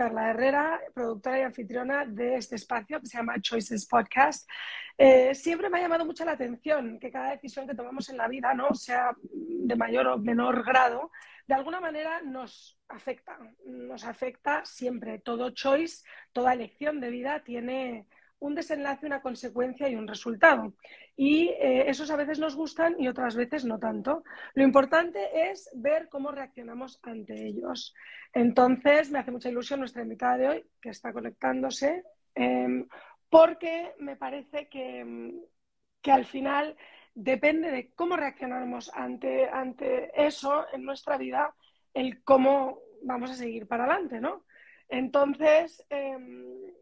Carla Herrera, productora y anfitriona de este espacio que se llama Choices Podcast. Eh, siempre me ha llamado mucho la atención que cada decisión que tomamos en la vida, ¿no? sea de mayor o menor grado, de alguna manera nos afecta. Nos afecta siempre. Todo choice, toda elección de vida tiene un desenlace, una consecuencia y un resultado. Y eh, esos a veces nos gustan y otras veces no tanto. Lo importante es ver cómo reaccionamos ante ellos. Entonces, me hace mucha ilusión nuestra invitada de hoy, que está conectándose, em, porque me parece que, que, al final depende de cómo reaccionamos ante, ante eso en nuestra vida, el cómo vamos a seguir para adelante, ¿no? Entonces, em,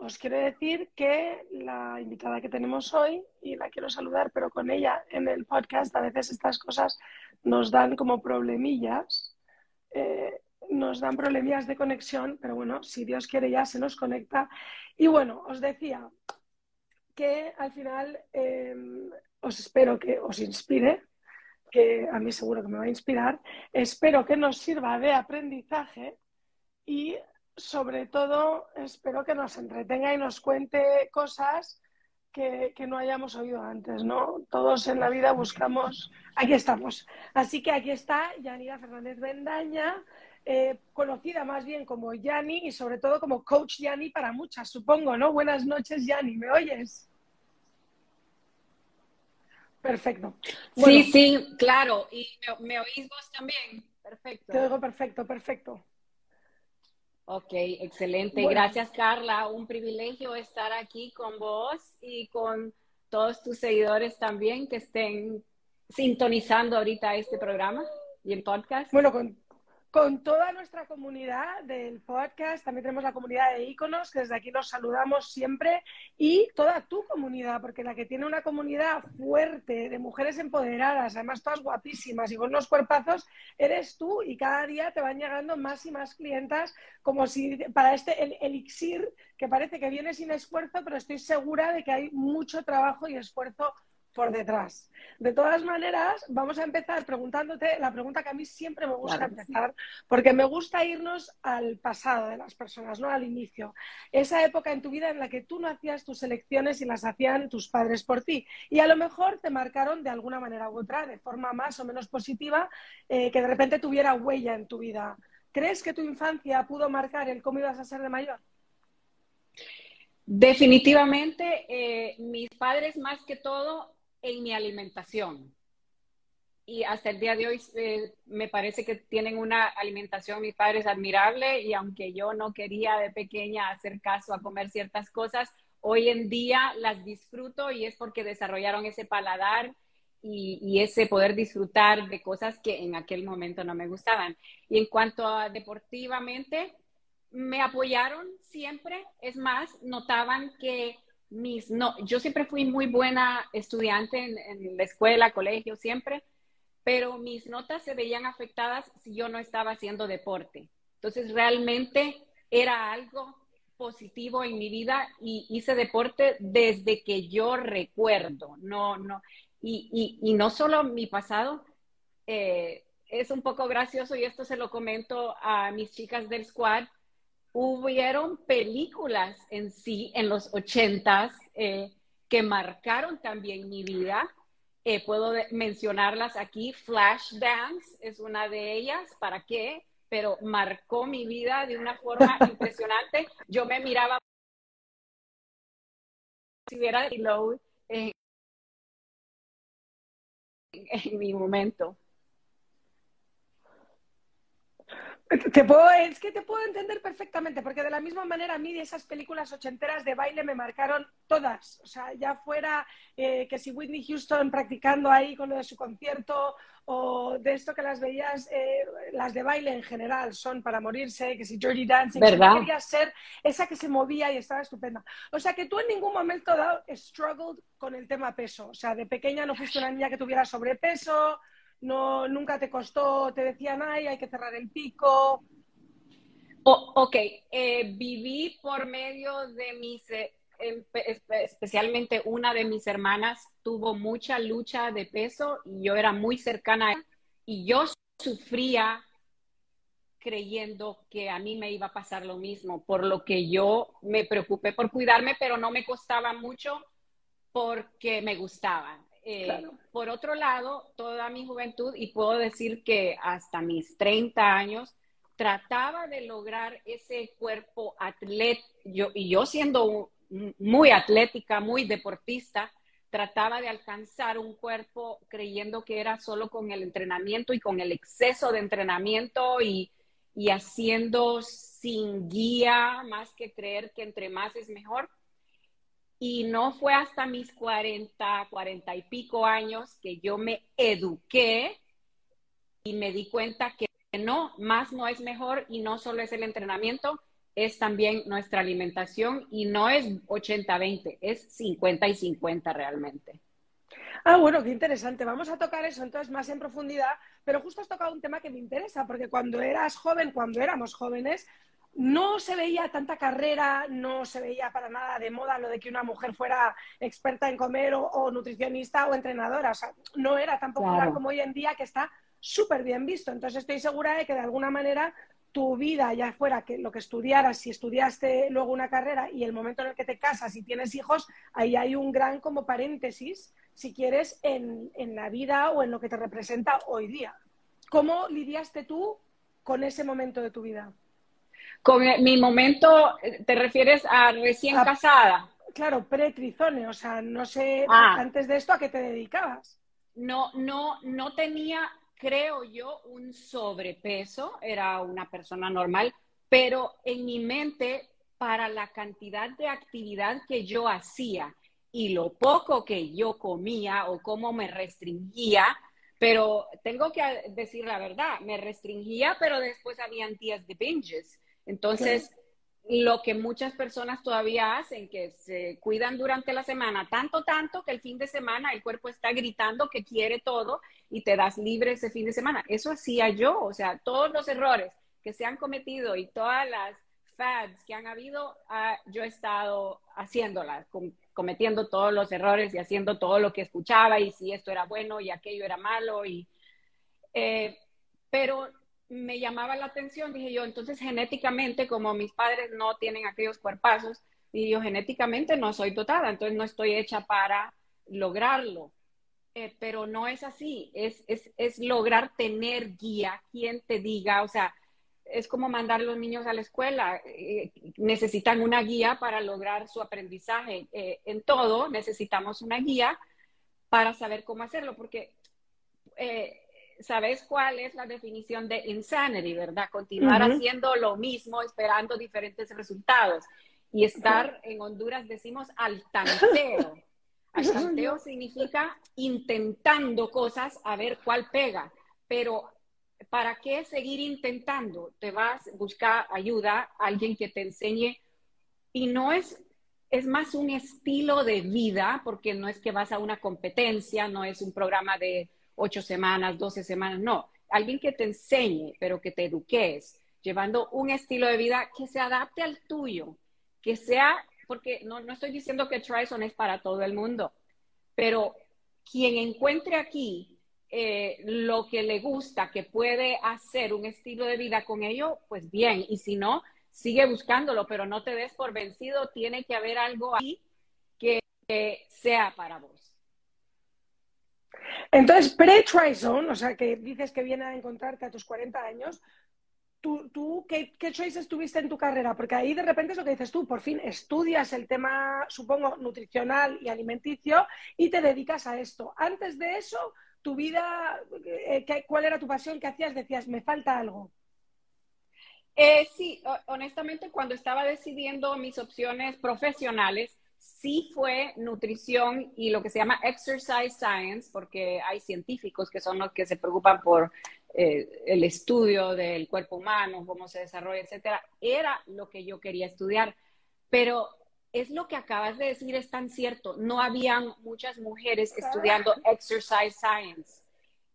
os quiero decir que la invitada que tenemos hoy, y la quiero saludar, pero con ella en el podcast, a veces estas cosas nos dan como problemillas, eh, nos dan problemillas de conexión, pero bueno, si Dios quiere ya se nos conecta. Y bueno, os decía que al final em, os espero que os inspire, que a mí seguro que me va a inspirar, espero que nos sirva de aprendizaje y sobre todo espero que nos entretenga y nos cuente cosas que, no hayamos oído antes, ¿no? Todos en la vida buscamos, aquí estamos. Así que aquí está Yanira Fernández Bendaña, eh, conocida más bien como Yani y sobre todo como Coach Yani para muchas, supongo, ¿no? Buenas noches, Yani, ¿me oyes? Perfecto. sí, sí, claro. ¿Y me, me oís vos también? Perfecto. Te oigo perfecto, perfecto. Ok, excelente. Gracias, Carla. Un privilegio estar aquí con vos y con todos tus seguidores también que estén sintonizando ahorita este programa y el podcast. Bueno, con con toda nuestra comunidad del podcast, también tenemos la comunidad de iconos, que desde aquí los saludamos siempre, y toda tu comunidad, porque la que tiene una comunidad fuerte de mujeres empoderadas, además todas guapísimas y con unos cuerpazos, eres tú, y cada día te van llegando más y más clientas, como si para este el elixir, que parece que viene sin esfuerzo, pero estoy segura de que hay mucho trabajo y esfuerzo por detrás. De todas maneras, vamos a empezar preguntándote la pregunta que a mí siempre me gusta empezar, porque me gusta irnos al pasado de las personas, no al inicio. Esa época en tu vida en la que tú no hacías tus elecciones y las hacían tus padres por ti. Y a lo mejor te marcaron de alguna manera u otra, de forma más o menos positiva, eh, que de repente tuviera huella en tu vida. ¿Crees que tu infancia pudo marcar el cómo ibas a ser de mayor? Definitivamente, eh, mis padres más que todo en mi alimentación. Y hasta el día de hoy eh, me parece que tienen una alimentación, mis padres, admirable. Y aunque yo no quería de pequeña hacer caso a comer ciertas cosas, hoy en día las disfruto y es porque desarrollaron ese paladar y, ese poder disfrutar de cosas que en aquel momento no me gustaban. Y en cuanto a deportivamente, me apoyaron siempre. Es más, notaban que mis, no, yo siempre fui muy buena estudiante en, la escuela, colegio, siempre, pero mis notas se veían afectadas si yo no estaba haciendo deporte. Entonces, realmente era algo positivo en mi vida y hice deporte desde que yo recuerdo, no, no, y, y, no solo mi pasado, eh, es un poco gracioso y esto se lo comento a mis chicas del squad, hubieron películas en sí en los ochentas eh, que marcaron también mi vida. Eh, puedo mencionarlas aquí. Flashdance es una de ellas. ¿Para qué? Pero marcó mi vida de una forma impresionante. Yo me miraba si hubiera en, en mi momento. Te puedo, es que te puedo entender perfectamente, porque de la misma manera a mí de esas películas ochenteras de baile me marcaron todas. O sea, ya fuera eh, que si Whitney Houston practicando ahí con lo de su concierto, o de esto que las veías, eh, las de baile en general son para morirse, que si Dirty Dancing, ¿verdad? quería ser esa que se movía y estaba estupenda. O sea, que tú en ningún momento dado struggled con el tema peso. O sea, de pequeña no fuiste una niña que tuviera sobrepeso, no, nunca te costó, te decían, ay, hay que cerrar el pico. ok, eh, viví por medio de mis, eh, em, especialmente una de mis hermanas tuvo mucha lucha de peso y yo era muy cercana a ella y yo sufría creyendo que a mí me iba a pasar lo mismo, por lo que yo me preocupé por cuidarme, pero no me costaba mucho porque me gustaba. Eh, por otro lado, toda mi juventud, y puedo decir que hasta mis 30 años, trataba de lograr ese cuerpo atleta, yo, y yo siendo muy atlética, muy deportista, trataba de alcanzar un cuerpo creyendo que era solo con el entrenamiento y con el exceso de entrenamiento y, y haciendo sin guía, más que creer que entre más es mejor. Y no fue hasta mis 40, 40 y pico años que yo me eduqué y me di cuenta que no, más no es mejor y no solo es el entrenamiento, es también nuestra alimentación y no es 80-20, es 50 y 50 realmente. Ah, bueno, qué interesante. Vamos a tocar eso entonces más en profundidad, pero justo has tocado un tema que me interesa, porque cuando eras joven, cuando éramos jóvenes, no se veía tanta carrera, no se veía para nada de moda lo de que una mujer fuera experta en comer o, nutricionista o entrenadora. O sea, no era tan popular como hoy en día que está súper bien visto. Entonces estoy segura de que de alguna manera tu vida, ya fuera que lo que estudiaras, si estudiaste luego una carrera y el momento en el que te casas y tienes hijos, ahí hay un gran como paréntesis, si quieres, en, en la vida o en lo que te representa hoy día. ¿Cómo lidiaste tú con ese momento de tu vida? Con mi momento, ¿te refieres a recién casada? Claro, pre-trizone, o sea, no sé, ah. antes de esto, ¿a qué te dedicabas? No, no, no tenía creo yo, un sobrepeso, era una persona normal, pero en mi mente, para la cantidad de actividad que yo hacía y lo poco que yo comía o cómo me restringía, pero tengo que decir la verdad, me restringía, pero después habían días de binges. Entonces, lo que muchas personas todavía hacen, que se cuidan durante la semana, tanto, tanto que el fin de semana el cuerpo está gritando que quiere todo y te das libre ese fin de semana. Eso hacía yo, o sea, todos los errores que se han cometido y todas las fads que han habido, ah, yo he estado haciéndolas, cometiendo todos los errores y haciendo todo lo que escuchaba y si esto era bueno y aquello era malo y... Eh, pero me llamaba la atención, dije yo, entonces genéticamente, como mis padres no tienen aquellos cuerpazos, y yo genéticamente no soy dotada, entonces no estoy hecha para lograrlo. Eh, pero no es así, es, es, es, lograr tener guía, quien te diga, o sea, es como mandar a los niños a la escuela, eh, necesitan una guía para lograr su aprendizaje. Eh, en todo necesitamos una guía para saber cómo hacerlo, porque ¿sabes cuál es la definición de insanity, verdad? Continuar haciendo lo mismo, esperando diferentes resultados. Y estar en Honduras decimos al tanteo. Al tanteo significa intentando cosas a ver cuál pega. Pero ¿para qué seguir intentando? Te vas a buscar ayuda, alguien que te enseñe. Y no es, es más un estilo de vida, porque no es que vas a una competencia, no es un programa de ocho semanas, doce semanas, no, alguien que te enseñe, pero que te eduques, llevando un estilo de vida que se adapte al tuyo, que sea, porque no, no estoy diciendo que Trison es para todo el mundo, pero quien encuentre aquí eh, lo que le gusta, que puede hacer un estilo de vida con ello, pues bien, y si no, sigue buscándolo, pero no te des por vencido, tiene que haber algo ahí que sea para vos. Entonces, pre-Trizone, o sea, que dices que viene a encontrarte a tus 40 años, ¿tú, tú qué, qué choices tuviste en tu carrera? Porque ahí de repente es lo que dices tú, por fin estudias el tema, supongo, nutricional y alimenticio y te dedicas a esto. Antes de eso, tu vida, eh, ¿cuál era tu pasión? ¿Qué hacías? Decías, me falta algo. Eh, sí, honestamente, cuando estaba decidiendo mis opciones profesionales, sí fue nutrición y lo que se llama exercise science, porque hay científicos que son los que se preocupan por eh, el estudio del cuerpo humano, cómo se desarrolla, etcétera. Era lo que yo quería estudiar, pero es lo que acabas de decir, es tan cierto. No habían muchas mujeres estudiando exercise science.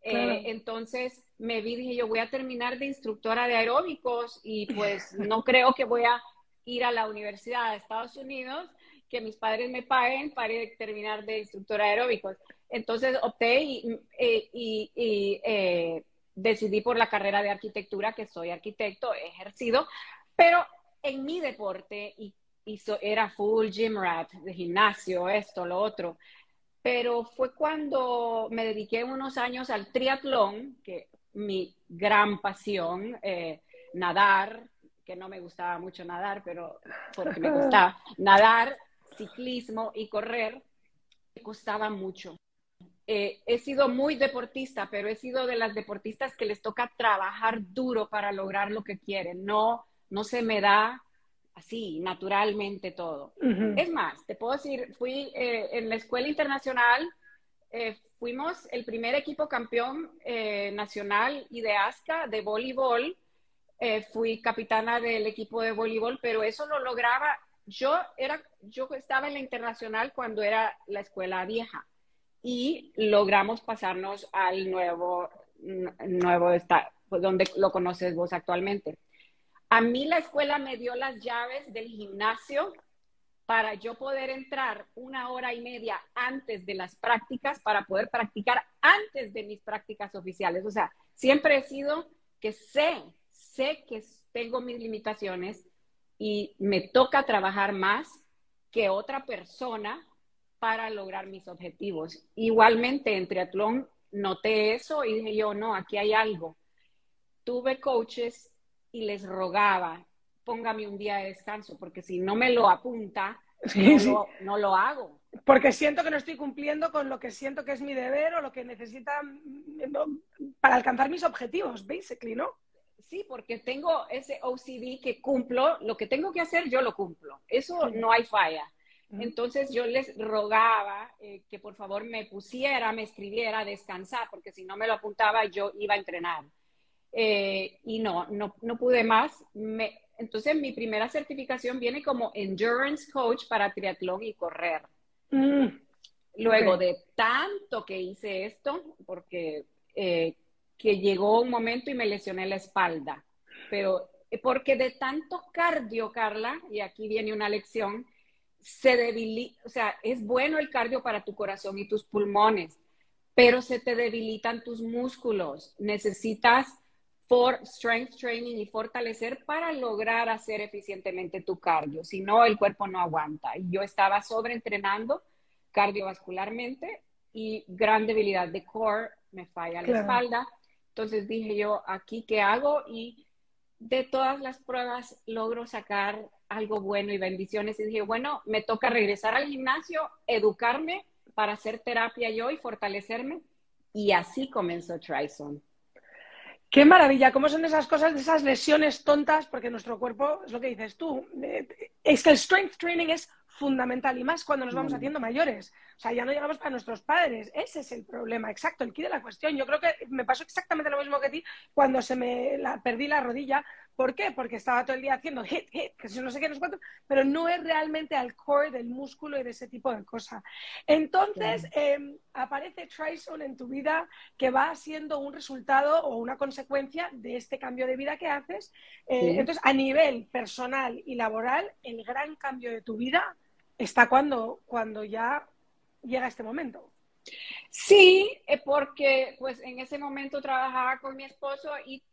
Eh, entonces me vi, dije, yo voy a terminar de instructora de aeróbicos y pues no creo que voy a ir a la universidad de Estados Unidos que mis padres me paguen para terminar de instructora aeróbicos. Entonces opté y, eh, y, y, eh, decidí por la carrera de arquitectura, que soy arquitecto, he ejercido, pero en mi deporte y, era full gym rat, de gimnasio, esto, lo otro. Pero fue cuando me dediqué unos años al triatlón, que mi gran pasión, eh, nadar, que no me gustaba mucho nadar, pero porque me gustaba nadar, ciclismo y correr, me costaba mucho. Eh, he sido muy deportista, pero he sido de las deportistas que les toca trabajar duro para lograr lo que quieren. No, no se me da así, naturalmente todo. Es más, te puedo decir, fui eh, en la escuela internacional, eh, fuimos el primer equipo campeón nacional y de ASCA de voleibol. fui capitana del equipo de voleibol, pero eso lo lograba. Yo era, yo estaba en la internacional cuando era la escuela vieja y logramos pasarnos al nuevo, nuevo estado, pues, donde lo conoces vos actualmente. A mí la escuela me dio las llaves del gimnasio para yo poder entrar una hora y media antes de las prácticas para poder practicar antes de mis prácticas oficiales. O sea, siempre he sido que sé, sé que tengo mis limitaciones y me toca trabajar más que otra persona para lograr mis objetivos. Igualmente en triatlón noté eso y dije yo, no, aquí hay algo. Tuve coaches y les rogaba, póngame un día de descanso, porque si no me lo apunta, no, Lo, hago. Porque siento que no estoy cumpliendo con lo que siento que es mi deber o lo que necesita para alcanzar mis objetivos, basically, ¿no? Sí, porque tengo ese OCD que cumplo, lo que tengo que hacer, yo lo cumplo. Eso no hay falla. Entonces yo les rogaba eh, que por favor me pusiera, me escribiera a descansar, porque si no me lo apuntaba yo iba a entrenar. Eh, y no, no, no, pude más. Me, entonces mi primera certificación viene como Endurance Coach para triatlón y correr. Mm, Luego de tanto que hice esto, porque eh, que llegó un momento y me lesioné la espalda, pero porque de tanto cardio, Carla, y aquí viene una lección, se debilita, o sea, es bueno el cardio para tu corazón y tus pulmones, pero se te debilitan tus músculos. Necesitas for strength training y fortalecer para lograr hacer eficientemente tu cardio. Si no, el cuerpo no aguanta. Y yo estaba sobreentrenando cardiovascularmente y gran debilidad de core, me falla la espalda. Entonces dije yo, aquí qué hago y de todas las pruebas logro sacar algo bueno y bendiciones. Y dije, bueno, me toca regresar al gimnasio, educarme para hacer terapia yo y fortalecerme. Y así comenzó Trison. Qué maravilla, cómo son esas cosas, esas lesiones tontas, porque nuestro cuerpo, es lo que dices tú, eh, es que el strength training es fundamental y más cuando nos vamos mm. haciendo mayores. O sea, ya no llegamos para nuestros padres. Ese es el problema, exacto, el quid de la cuestión. Yo creo que me pasó exactamente lo mismo que a ti cuando se me perdí la rodilla ¿Por qué? Porque estaba todo el día haciendo hit, hit, que no sé qué, no sé cuánto, pero no es realmente al core del músculo y de ese tipo de cosas. Entonces, em, aparece Trison en tu vida que va siendo un resultado o una consecuencia de este cambio de vida que haces. Eh, entonces, a nivel personal y laboral, el gran cambio de tu vida está cuando, cuando ya llega este momento. Sí, eh, porque pues en ese momento trabajaba con mi esposo y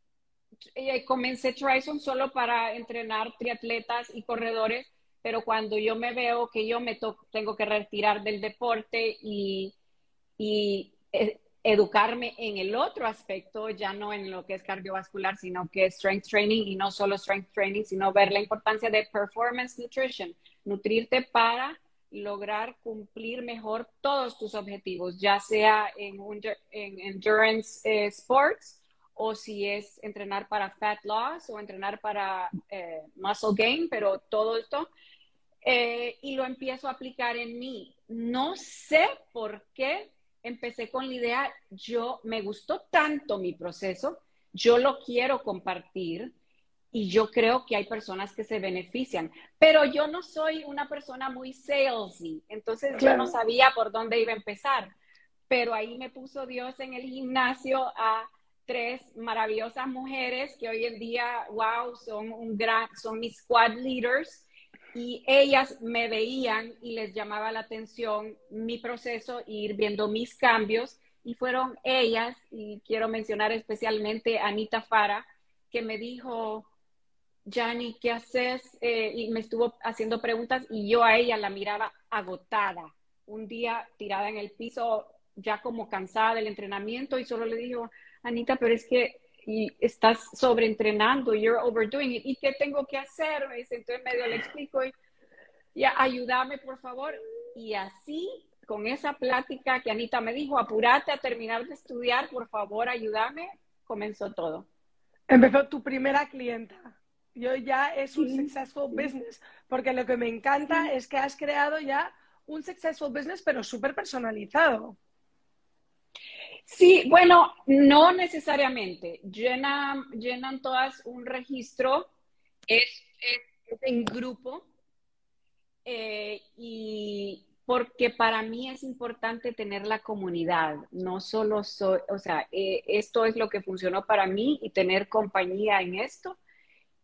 eh, comencé Trison solo para entrenar triatletas y corredores, pero cuando yo me veo que yo me tengo que retirar del deporte y, y eh, educarme en el otro aspecto, ya no en lo que es cardiovascular, sino que es strength training y no solo strength training, sino ver la importancia de performance nutrition, nutrirte para lograr cumplir mejor todos tus objetivos, ya sea en, en endurance eh, sports o si es entrenar para fat loss o entrenar para eh, muscle gain, pero todo esto. Eh, y lo empiezo a aplicar en mí. No sé por qué empecé con la idea, yo me gustó tanto mi proceso, yo lo quiero compartir y yo creo que hay personas que se benefician, pero yo no soy una persona muy salesy, entonces yo no sabía por dónde iba a empezar, pero ahí me puso Dios en el gimnasio a tres maravillosas mujeres que hoy en día, wow, son, un gran, son mis squad leaders y ellas me veían y les llamaba la atención mi proceso, ir viendo mis cambios Y fueron ellas, y quiero mencionar especialmente a Anita Fara, que me dijo, Jani, ¿qué haces? Eh, y me estuvo haciendo preguntas y yo a ella la miraba agotada. Un día tirada en el piso, ya como cansada del entrenamiento, y solo le dijo, Anita, pero es que y estás sobreentrenando, you're overdoing it. ¿Y qué tengo que hacer? Me dice, entonces medio le explico y ya, ayúdame, por favor. Y así, con esa plática que Anita me dijo, apúrate a terminar de estudiar, por favor, ayúdame, comenzó todo. Empezó tu primera clienta. Yo ya es un successful business, porque lo que me encanta es que has creado ya un successful business, pero súper personalizado. Sí, bueno, no necesariamente. Llenan, llenan todas un registro, es, en grupo, eh, y porque para mí es importante tener la comunidad, no solo soy, o sea, eh, esto es lo que funcionó para mí y tener compañía en esto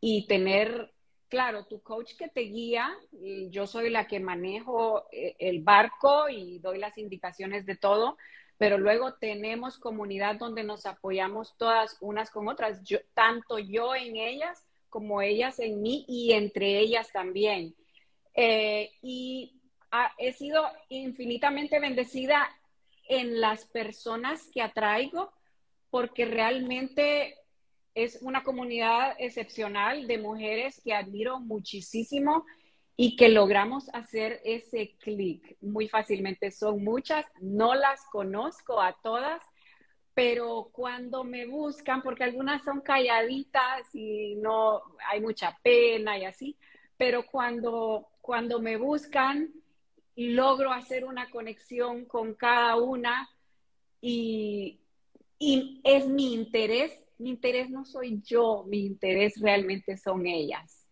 y tener, claro, tu coach que te guía, yo soy la que manejo eh, el barco y doy las indicaciones de todo, pero luego tenemos comunidad donde nos apoyamos todas unas con otras, tanto yo en ellas como ellas en mí y entre ellas también. Eh, y he sido infinitamente bendecida en las personas que atraigo porque realmente es una comunidad excepcional de mujeres que admiro muchísimo y que logramos hacer ese clic muy fácilmente. Son muchas, no las conozco a todas, pero cuando me buscan, porque algunas son calladitas y no hay mucha pena y así, pero cuando, cuando me buscan, logro hacer una conexión con cada una y, y es mi interés mi interés no soy yo, mi interés realmente son ellas.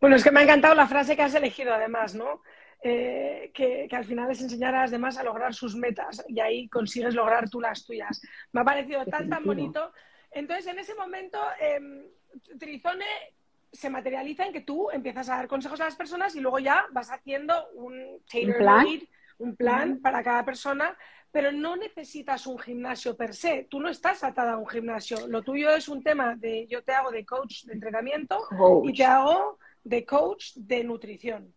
Bueno, es que me ha encantado la frase que has elegido además, ¿no? Eh, que, al final es enseñar a las demás a lograr sus metas y ahí consigues lograr tú las tuyas. Me ha parecido tan, tan bonito. Entonces, en ese momento, eh, Trizone se materializa en que tú empiezas a dar consejos a las personas y luego ya vas haciendo un tailor plan, un plan para cada persona pero no necesitas un gimnasio per se. Tú no estás atada a un gimnasio. Lo tuyo es un tema de yo te hago de coach de entrenamiento y te hago de coach de nutrición.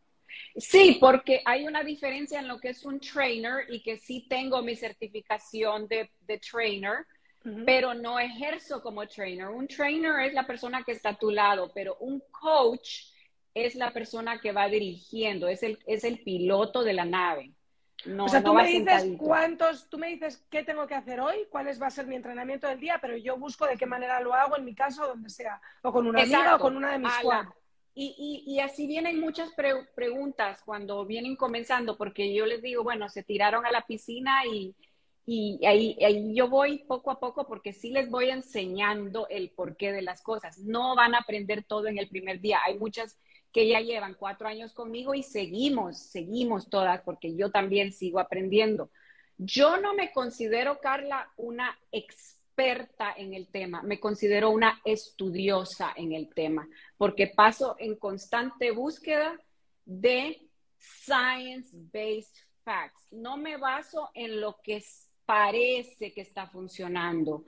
Sí, porque hay una diferencia en lo que es un trainer y que sí tengo mi certificación de, trainer, pero no ejerzo como trainer. Un trainer es la persona que está a tu lado, pero un coach es la persona que va dirigiendo, es el, es el piloto de la nave o sea, tú me dices cuántos, tú me dices qué tengo que hacer hoy, cuál va a ser mi entrenamiento del día, pero yo busco de qué manera lo hago en mi caso, donde sea, o con una amiga o con una de mis squad. Y, y, así vienen muchas preguntas cuando vienen comenzando, porque yo les digo, bueno, se tiraron a la piscina y, y ahí, ahí, yo voy poco a poco porque sí les voy enseñando el porqué de las cosas. No van a aprender todo en el primer día. Hay muchas que ya llevan cuatro años conmigo y seguimos, seguimos todas, porque yo también sigo aprendiendo. Yo no me considero, Carla, una experta en el tema, me considero una estudiosa en el tema, porque paso en constante búsqueda de science-based facts. No me baso en lo que parece que está funcionando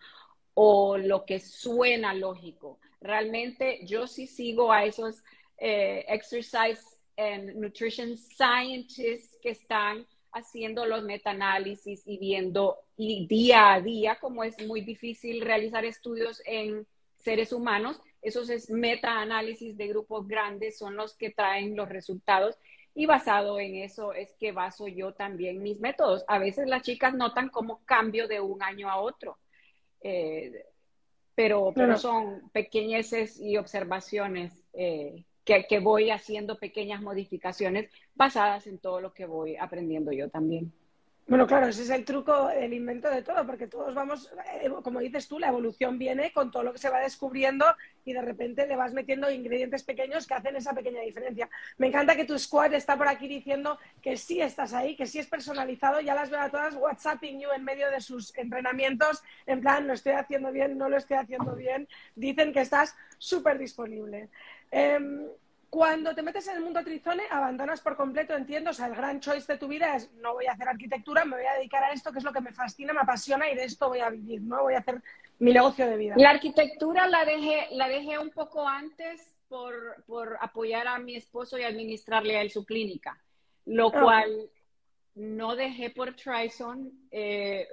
o lo que suena lógico. Realmente yo sí sigo a esos eh, exercise and nutrition scientists que están haciendo los metaanálisis y viendo y día a día, como es muy difícil realizar estudios en seres humanos, esos es metaanálisis de grupos grandes son los que traen los resultados. Y basado en eso es que baso yo también mis métodos. A veces las chicas notan como cambio de un año a otro, eh, pero, pero son pequeñeces y observaciones eh, que, voy haciendo pequeñas modificaciones basadas en todo lo que voy aprendiendo yo también. Bueno, claro, ese es el truco, el invento de todo, porque todos vamos, eh, como dices tú, la evolución viene con todo lo que se va descubriendo y de repente le vas metiendo ingredientes pequeños que hacen esa pequeña diferencia. Me encanta que tu squad está por aquí diciendo que sí estás ahí, que sí es personalizado, ya las veo a todas WhatsApping you en medio de sus entrenamientos, en plan, lo estoy haciendo bien, no lo estoy haciendo bien, dicen que estás súper disponible. Em, Cuando te metes en el mundo Trizone, abandonas por completo, entiendo, o sea, el gran choice de tu vida es no voy a hacer arquitectura, me voy a dedicar a esto, que es lo que me fascina, me apasiona y de esto voy a vivir, ¿no? Voy a hacer mi negocio de vida. La arquitectura la dejé, la dejé un poco antes por, por apoyar a mi esposo y administrarle a él su clínica, lo ah. cual no dejé por Trison eh,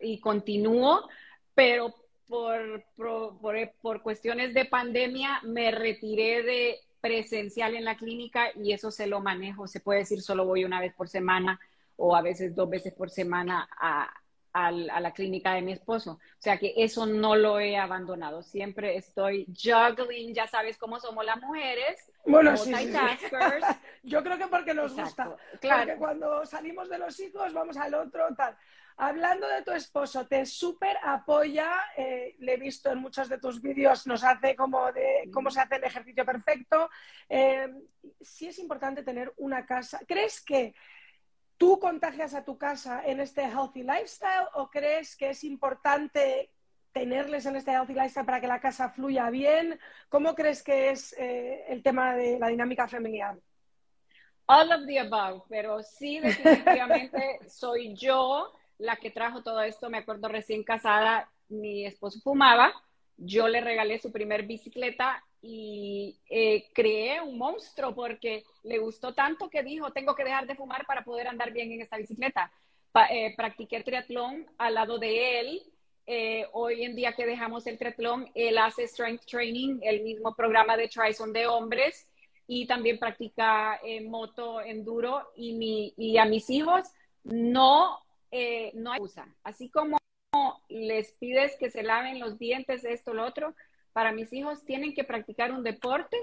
y continúo, pero por, por, por, cuestiones de pandemia me retiré de presencial en la clínica y eso se lo manejo. Se puede decir solo voy una vez por semana o a veces dos veces por semana a, a, la clínica de mi esposo. O sea que eso no lo he abandonado. Siempre estoy juggling, ya sabes cómo somos las mujeres. Bueno, sí, Yo creo que porque nos gusta. Claro. Porque cuando salimos de los hijos vamos al otro, tal. Hablando de tu esposo, te súper apoya, eh, le he visto en muchos de tus vídeos, nos hace como de cómo se hace el ejercicio perfecto. Eh, sí es importante tener una casa. ¿Crees que tú contagias a tu casa en este healthy lifestyle o crees que es importante tenerles en este healthy lifestyle para que la casa fluya bien? ¿Cómo crees que es eh, el tema de la dinámica familiar? All of the above, pero sí definitivamente soy yo la que trajo todo esto, me acuerdo recién casada, mi esposo fumaba, yo le regalé su primer bicicleta y eh, creé un monstruo porque le gustó tanto que dijo, tengo que dejar de fumar para poder andar bien en esta bicicleta. Eh, practiqué triatlón al lado de él. Eh, hoy en día que dejamos el triatlón, él hace strength training, el mismo programa de Trison de hombres y también practica moto enduro y, mi, y a mis hijos no eh, no hay usa. Así como les pides que se laven los dientes, esto, lo otro, para mis hijos tienen que practicar un deporte,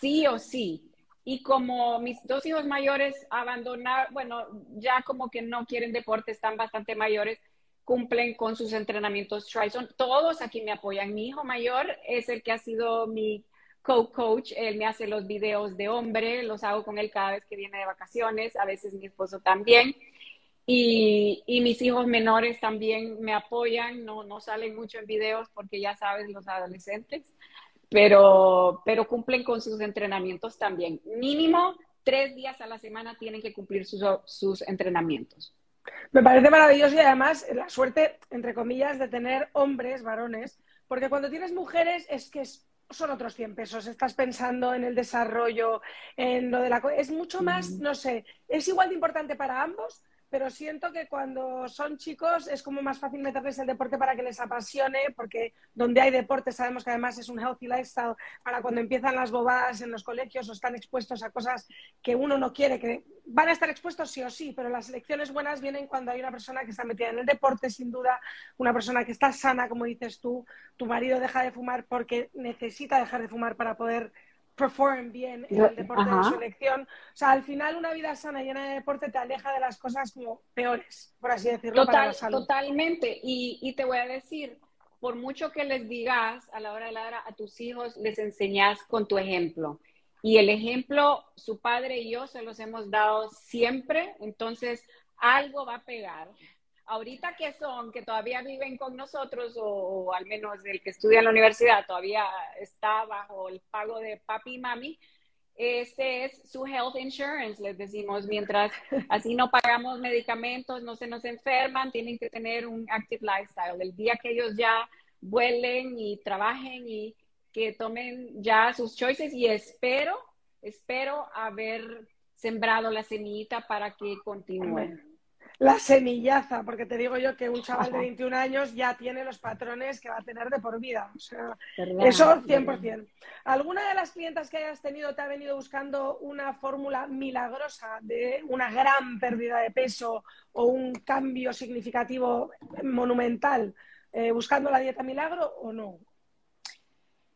sí o sí. Y como mis dos hijos mayores abandonaron, bueno, ya como que no quieren deporte, están bastante mayores, cumplen con sus entrenamientos Trison. Todos aquí me apoyan. Mi hijo mayor es el que ha sido mi co-coach. Él me hace los videos de hombre, los hago con él cada vez que viene de vacaciones, a veces mi esposo también. Y, y, mis hijos menores también me apoyan, no, no salen mucho en videos porque ya sabes, los adolescentes, pero, pero cumplen con sus entrenamientos también. Mínimo tres días a la semana tienen que cumplir sus, sus entrenamientos. Me parece maravilloso y además la suerte, entre comillas, de tener hombres, varones, porque cuando tienes mujeres es que son otros 100 pesos. Estás pensando en el desarrollo, en lo de la... Es mucho más, no sé, es igual de importante para ambos, pero siento que cuando son chicos es como más fácil meterles el deporte para que les apasione, porque donde hay deporte sabemos que además es un healthy lifestyle para cuando empiezan las bobadas en los colegios o están expuestos a cosas que uno no quiere, que van a estar expuestos sí o sí, pero las elecciones buenas vienen cuando hay una persona que está metida en el deporte, sin duda, una persona que está sana, como dices tú, tu marido deja de fumar porque necesita dejar de fumar para poder perform bien en el deporte de su elección. O sea, al final una vida sana llena de deporte te aleja de las cosas como peores, por así decirlo, para la salud. Totalmente. Y, y, te voy a decir, por mucho que les digas a la hora de la hora a tus hijos, les enseñas con tu ejemplo. Y el ejemplo, su padre y yo se los hemos dado siempre, entonces algo va a pegar ahorita que son, que todavía viven con nosotros, o, al menos el que estudia en la universidad todavía está bajo el pago de papi y mami, este es su health insurance, les decimos, mientras así no pagamos medicamentos, no se nos enferman, tienen que tener un active lifestyle. El día que ellos ya vuelen y trabajen y que tomen ya sus choices y espero, espero haber sembrado la semillita para que continúen la semillaza, porque te digo yo que un chaval de 21 años ya tiene los patrones que va a tener de por vida. O sea, eso 100%. ¿Alguna de las clientas que hayas tenido te ha venido buscando una fórmula milagrosa de una gran pérdida de peso o un cambio significativo monumental eh, buscando la dieta milagro o no?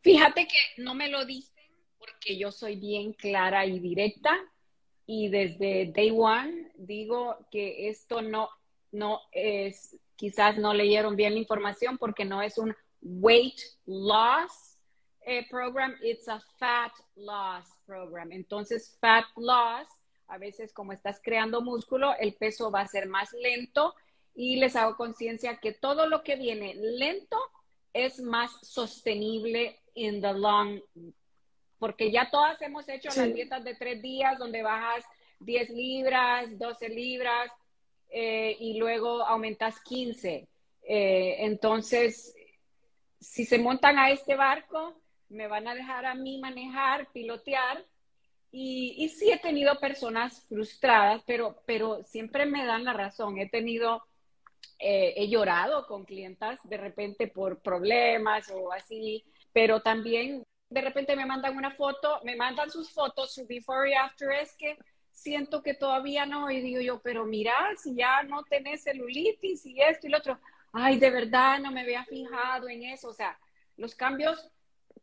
Fíjate que no me lo dicen porque yo soy bien clara y directa y desde day one digo que esto no, no es, quizás no leyeron bien la información porque no es un weight loss eh, program, it's a fat loss program. Entonces, fat loss, a veces como estás creando músculo, el peso va a ser más lento y les hago conciencia que todo lo que viene lento es más sostenible in the long porque ya todas hemos hecho las dietas de tres días donde bajas 10 libras, 12 libras eh, y luego aumentas 15. Eh, entonces, si se montan a este barco, me van a dejar a mí manejar, pilotear. Y, y sí he tenido personas frustradas, pero, pero siempre me dan la razón. He tenido, eh, he llorado con clientas de repente por problemas o así, pero también de repente me mandan una foto, me mandan sus fotos, su before y after, es que siento que todavía no, y digo yo, pero mira, si ya no tenés celulitis y esto y lo otro, ay, de verdad no me había fijado en eso, o sea, los cambios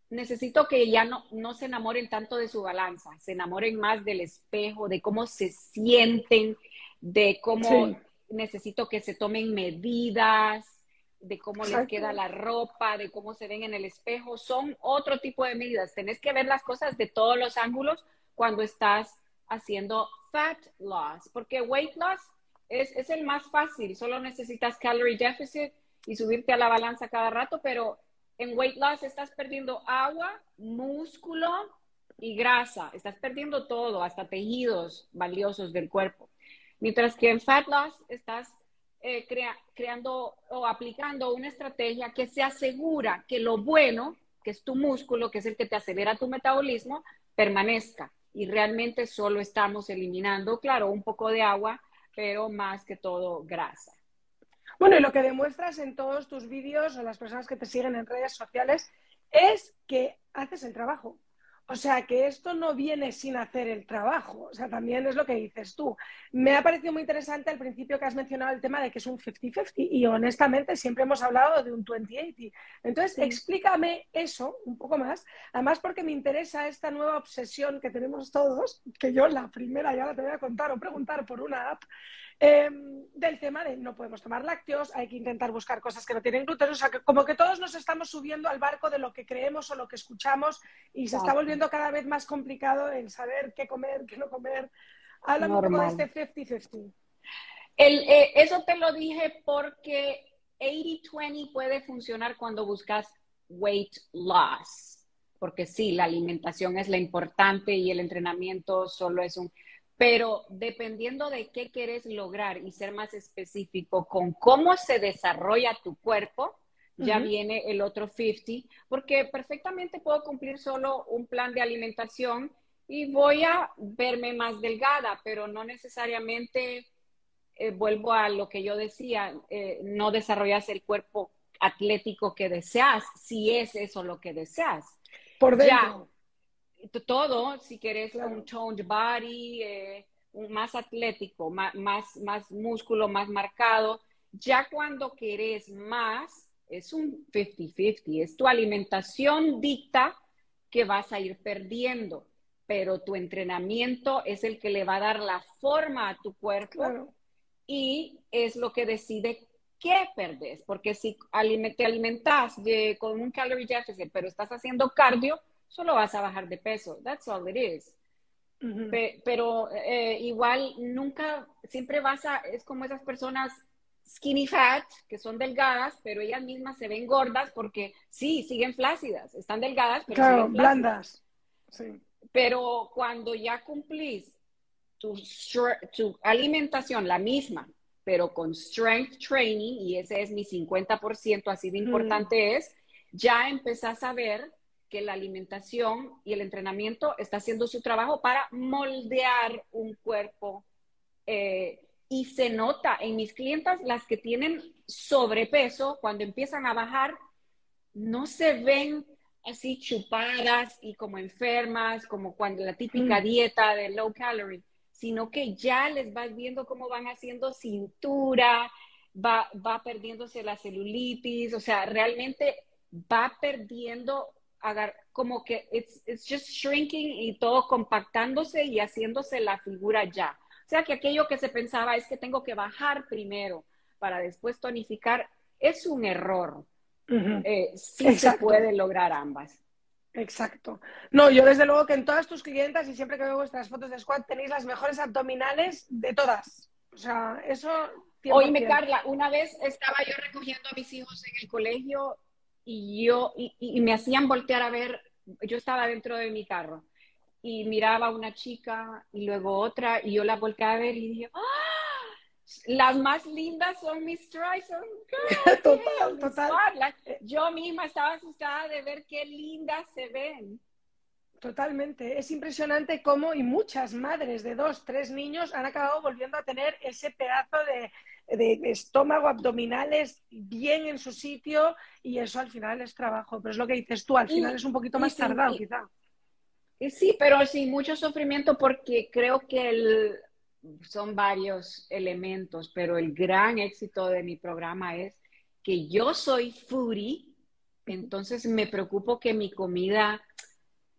necesito que ya no, no se enamoren tanto de su balanza, se enamoren más del espejo, de cómo se sienten, de cómo necesito que se tomen medidas, de cómo les queda la ropa, de cómo se ven en el espejo. Son otro tipo de medidas. Tenés que ver las cosas de todos los ángulos cuando estás haciendo fat loss, porque weight loss es, es el más fácil. Solo necesitas calorie deficit y subirte a la balanza cada rato, pero en weight loss estás perdiendo agua, músculo y grasa. Estás perdiendo todo, hasta tejidos valiosos del cuerpo. Mientras que en fat loss estás eh, creando o aplicando una estrategia que se asegura que lo bueno, que es tu músculo, que es el que te acelera tu metabolismo, permanezca. Y realmente solo estamos eliminando, claro, un poco de agua, pero más que todo grasa. Bueno, y lo que demuestras en todos tus vídeos o las personas que te siguen en redes sociales es que haces el trabajo. O sea, que esto no viene sin hacer el trabajo. O sea, también es lo que dices tú. Me ha parecido muy interesante al principio que has mencionado el tema de que es un 50-50 y honestamente siempre hemos hablado de un 20-80. Entonces, explícame eso un poco más. Además, porque me interesa esta nueva obsesión que tenemos todos, que yo la primera ya la te voy a contar o preguntar por una app, Em, del tema de no podemos tomar lácteos, hay que intentar buscar cosas que no tienen gluten, o sea, que como que todos nos estamos subiendo al barco de lo que creemos o lo que escuchamos y se está volviendo cada vez más complicado el saber qué comer, qué no comer. Háblame un poco de este 50-50. Eh, eso te lo dije porque 80-20 puede funcionar cuando buscas weight loss, porque sí, la alimentación es la importante y el entrenamiento solo es un pero dependiendo de qué quieres lograr y ser más específico con cómo se desarrolla tu cuerpo, ya viene el otro 50, porque perfectamente puedo cumplir solo un plan de alimentación y voy a verme más delgada, pero no necesariamente eh, vuelvo a lo que yo decía, eh, no desarrollas el cuerpo atlético que deseas, si es eso lo que deseas. Por dentro todo, si quieres un toned body, eh, un más atlético, más, más, músculo, más marcado. Ya cuando querés más, es un 50-50, es tu alimentación dicta que vas a ir perdiendo, pero tu entrenamiento es el que le va a dar la forma a tu cuerpo y es lo que decide qué perdes, porque si te alimentas con un calorie deficit, pero estás haciendo cardio, solo vas a bajar de peso. That's all it is. pero eh, igual nunca, siempre vas a, es como esas personas skinny fat, que son delgadas, pero ellas mismas se ven gordas porque sí, siguen flácidas, están delgadas, pero claro, blandas. Sí. Pero cuando ya cumplís tu, tu alimentación, la misma, pero con strength training, y ese es mi 50%, así de importante es, ya empezás a ver que la alimentación y el entrenamiento está haciendo su trabajo para moldear un cuerpo. Eh, y se nota en mis clientas, las que tienen sobrepeso, cuando empiezan a bajar, no se ven así chupadas y como enfermas, como cuando la típica mm. dieta de low calorie, sino que ya les vas viendo cómo van haciendo cintura, va, va perdiéndose la celulitis, o sea, realmente va perdiendo como que it's, it's just shrinking y todo compactándose y haciéndose la figura ya. O sea que aquello que se pensaba es que tengo que bajar primero para después tonificar, es un error. Eh, sí se puede lograr ambas. Exacto. No, yo desde luego que en todas tus clientas y siempre que veo vuestras fotos de squat tenéis las mejores abdominales de todas. O sea, eso... Oíme, Carla, una vez estaba yo recogiendo a mis hijos en el colegio y yo, y, me hacían voltear a ver yo estaba dentro de mi carro y miraba a una chica y luego otra y yo la volteé a ver y dije, ¡Ah! las más lindas son mis Streisand total, total. yo misma estaba asustada de ver qué lindas se ven. Totalmente. Es impresionante cómo y muchas madres de dos, tres niños han acabado volviendo a tener ese pedazo de, estómago, abdominales bien en su sitio y eso al final es trabajo. Pero es lo que dices tú, al final es un poquito más tardado quizá. Sí, pero sin mucho sufrimiento porque creo que el, son varios elementos, pero el gran éxito de mi programa es que yo soy foodie, entonces me preocupo que mi comida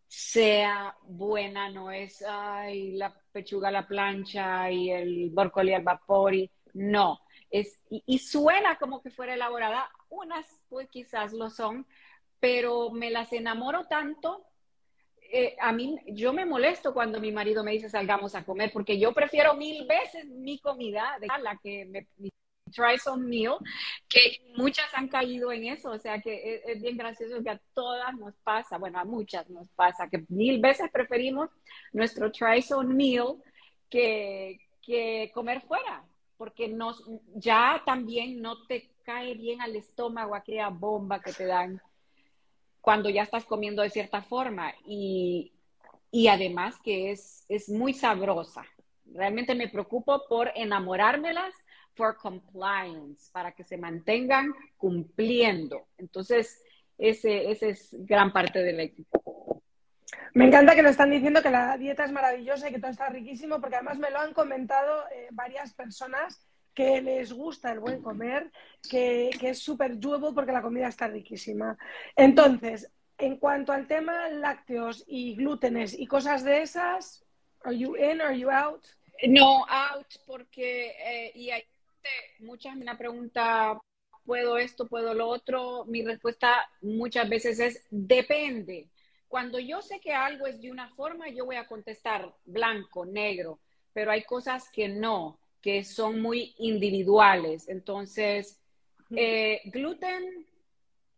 sea buena, no es ay, la pechuga a la plancha y el brócoli al vapor, y, no, es, y, suena como que fuera elaborada, unas pues quizás lo son, pero me las enamoro tanto eh, a mí, yo me molesto cuando mi marido me dice salgamos a comer, porque yo prefiero mil veces mi comida, de la que me, try some meal, que muchas han caído en eso, o sea que es, bien gracioso que a todas nos pasa, bueno, a muchas nos pasa, que mil veces preferimos nuestro try some meal que, que comer fuera, porque nos, ya también no te cae bien al estómago aquella bomba que te dan cuando ya estás comiendo de cierta forma y, y además que es, es muy sabrosa. Realmente me preocupo por enamorármelas for compliance, para que se mantengan cumpliendo. Entonces, ese, ese es gran parte del éxito. Me encanta que nos están diciendo que la dieta es maravillosa y que todo está riquísimo, porque además me lo han comentado eh, varias personas que les gusta el buen comer, que, es súper doable porque la comida está riquísima. Entonces, en cuanto al tema lácteos y glútenes y cosas de esas, ¿are you in, are you out? No, out, porque, eh, y muchas me pregunta, ¿puedo esto, puedo lo otro? Mi respuesta muchas veces es, depende. Cuando yo sé que algo es de una forma, yo voy a contestar blanco, negro, pero hay cosas que no que son muy individuales. Entonces, eh, gluten